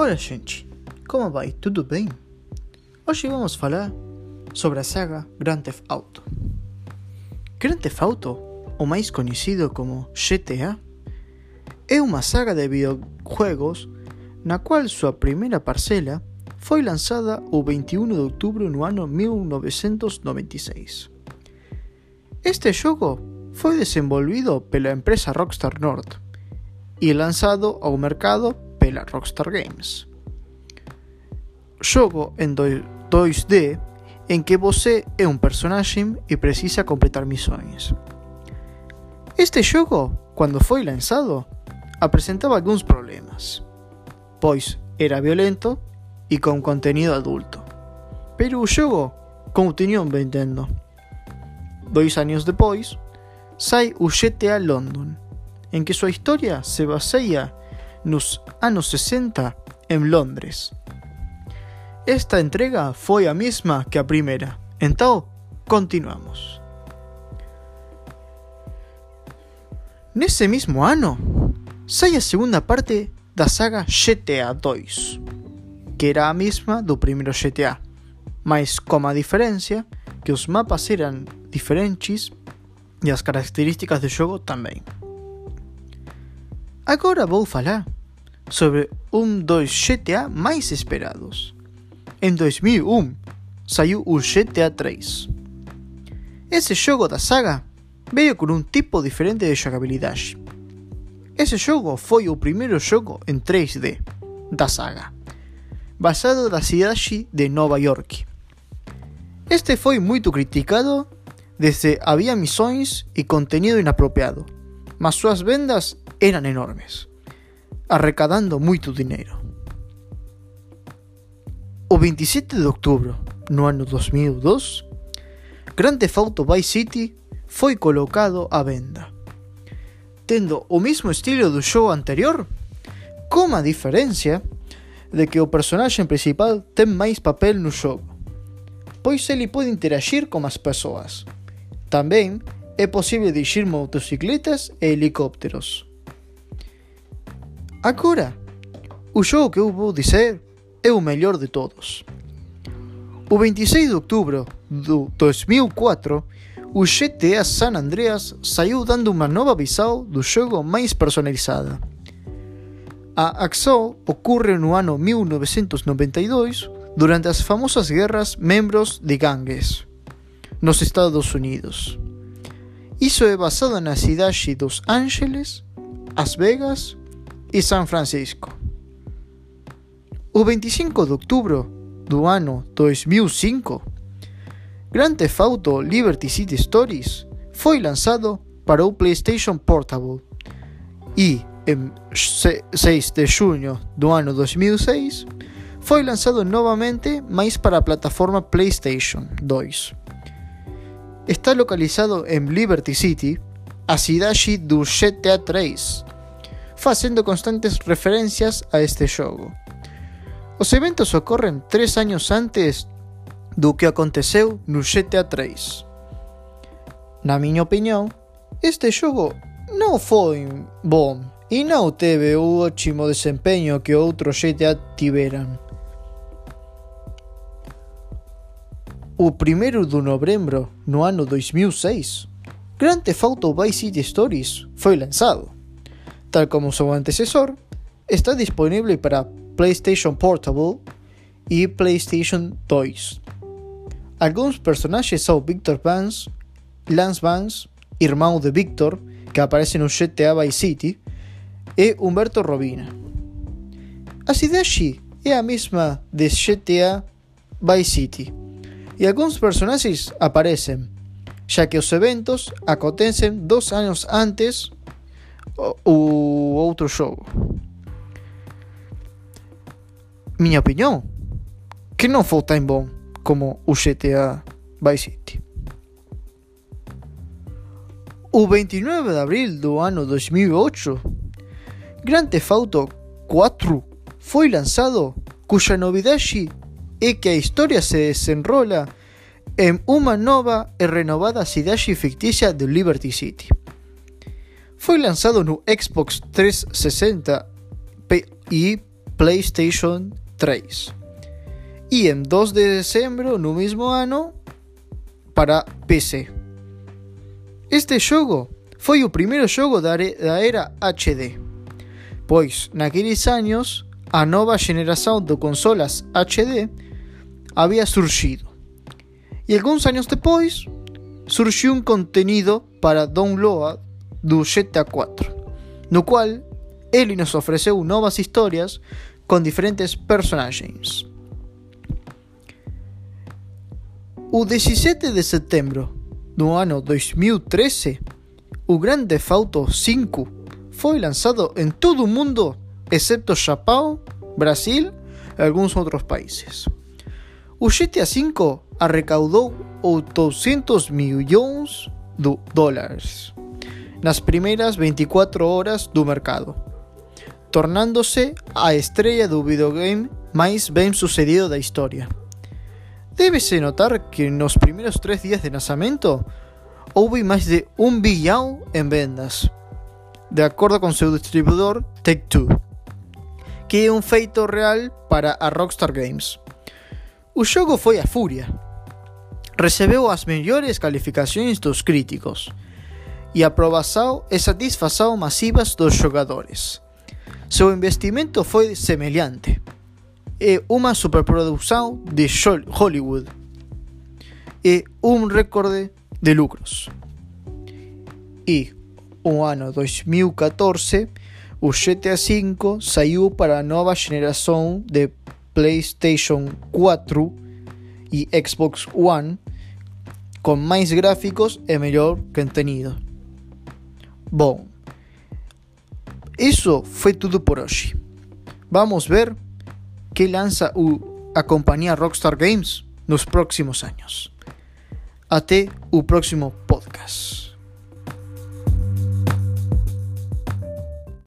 Ora gente, como vai? Tudo bem? Hoje vamos falar sobre a saga Grand Theft Auto. Grand Theft Auto, o mais conhecido como GTA, é uma saga de videojuegos na qual sua primeira parcela foi lançada o 21 de outubro no ano 1996. Este jogo foi desenvolvido pela empresa Rockstar North e lançado ao mercado pela Rockstar Games. Jogo em 2D em que você é um personagem e precisa completar missões. Este jogo, quando foi lançado, apresentava alguns problemas, pois era violento e com conteúdo adulto. Pero o jogo continuou vendendo. Dois anos depois, sai o GTA London, em que sua história se baseia nos anos 60 em Londres. Esta entrega foi a mesma que a primeira, então continuamos. Nesse mesmo ano, sai a segunda parte da saga GTA 2, que era a mesma do primeiro GTA, mas com a diferença que os mapas eram diferentes e as características do jogo também. Agora vou falar sobre um dos GTA mais esperados. Em 2001 saiu o GTA 3. Esse jogo da saga veio com um tipo diferente de jogabilidade. Esse jogo foi o primeiro jogo em 3D da saga, basado na cidade de Nova York. Este foi muito criticado desde havia missões e conteúdo inapropriado, mas suas vendas eram enormes arrecadando muito dinheiro. O 27 de outubro, no ano 2002, Grand Theft Auto Vice City foi colocado à venda, tendo o mesmo estilo do jogo anterior, com a diferença de que o personagem principal tem mais papel no jogo, pois ele pode interagir com as pessoas. Também é possível dirigir motocicletas e helicópteros. Agora, o jogo que eu vou dizer é o melhor de todos. O 26 de outubro de 2004, o GTA San Andreas saiu dando uma nova visão do jogo mais personalizada. A ação ocorre no ano 1992, durante as famosas guerras membros de gangues nos Estados Unidos. Isso é basado na cidade dos Ángeles, Las Vegas e San Francisco. O 25 de outubro do ano 2005, Grand Theft Auto Liberty City Stories foi lançado para o PlayStation Portable e, em 6 de junho do ano 2006, foi lançado novamente, mas para a plataforma PlayStation 2. Está localizado em Liberty City, a cidade do GTA 3, fazendo constantes referencias a este jogo. Os eventos ocorren tres años antes do que aconteceu no GTA 3. Na minha opinião, este jogo non foi bom e non teve o ótimo desempeño que outros GTA tiveran. O 1 de novembro no ano 2006, Grand Theft Auto Vice City Stories foi lançado. Tal como su antecesor, está disponible para PlayStation Portable y PlayStation 2. Algunos personajes son Victor Vance, Lance Vance, irmão de Victor, que aparece no GTA Vice City, e Humberto Robina. A cidade é a mesma de GTA Vice City, e alguns personagens aparecem, já que os eventos acontecem dois anos antes o outro jogo. Minha opinião, que não foi tão bom como o GTA Vice City. O 29 de abril do ano 2008, Grand Theft Auto 4 foi lanzado, cuya novidade é que a história se desenrola em uma nova e renovada cidade fictícia de Liberty City. Foi lançado no Xbox 360 e PlayStation 3. E em 2 de dezembro, no mesmo ano, para PC. Este xogo foi o primeiro xogo da era HD, pois naqueles anos a nova xeración de consolas HD había surgido. E algúns anos depois surgiu un contenido para download GTA 4, no cual ele nos ofreceu novas historias con diferentes personagens. O 17 de setembro do ano 2013, o Grand Theft Auto 5 foi lançado em todo o mundo, exceto Japão, Brasil e alguns outros países. O GTA V arrecaudou 800 milhões de dólares nas primeiras 24 horas do mercado, tornándose a estrela do videogame mais bem sucedido da história. Debe-se notar que nos primeiros três dias de lançamento houve mais de um bilhão em vendas, de acordo com seu distribuidor Take-Two, que é um feito real para a Rockstar Games. O jogo foi a fúria. Recebeu as melhores calificações dos críticos e a aprovação e satisfação massivas dos jogadores. Seu investimento foi semelhante é uma superprodução de Hollywood e um recorde de lucros. E o ano 2014, o GTA V saiu para a nova geração de PlayStation 4 e Xbox One com mais gráficos e melhor contenido. Bom, isso foi tudo por hoje. Vamos ver que lanza a compañía Rockstar Games nos próximos años. Até o próximo podcast.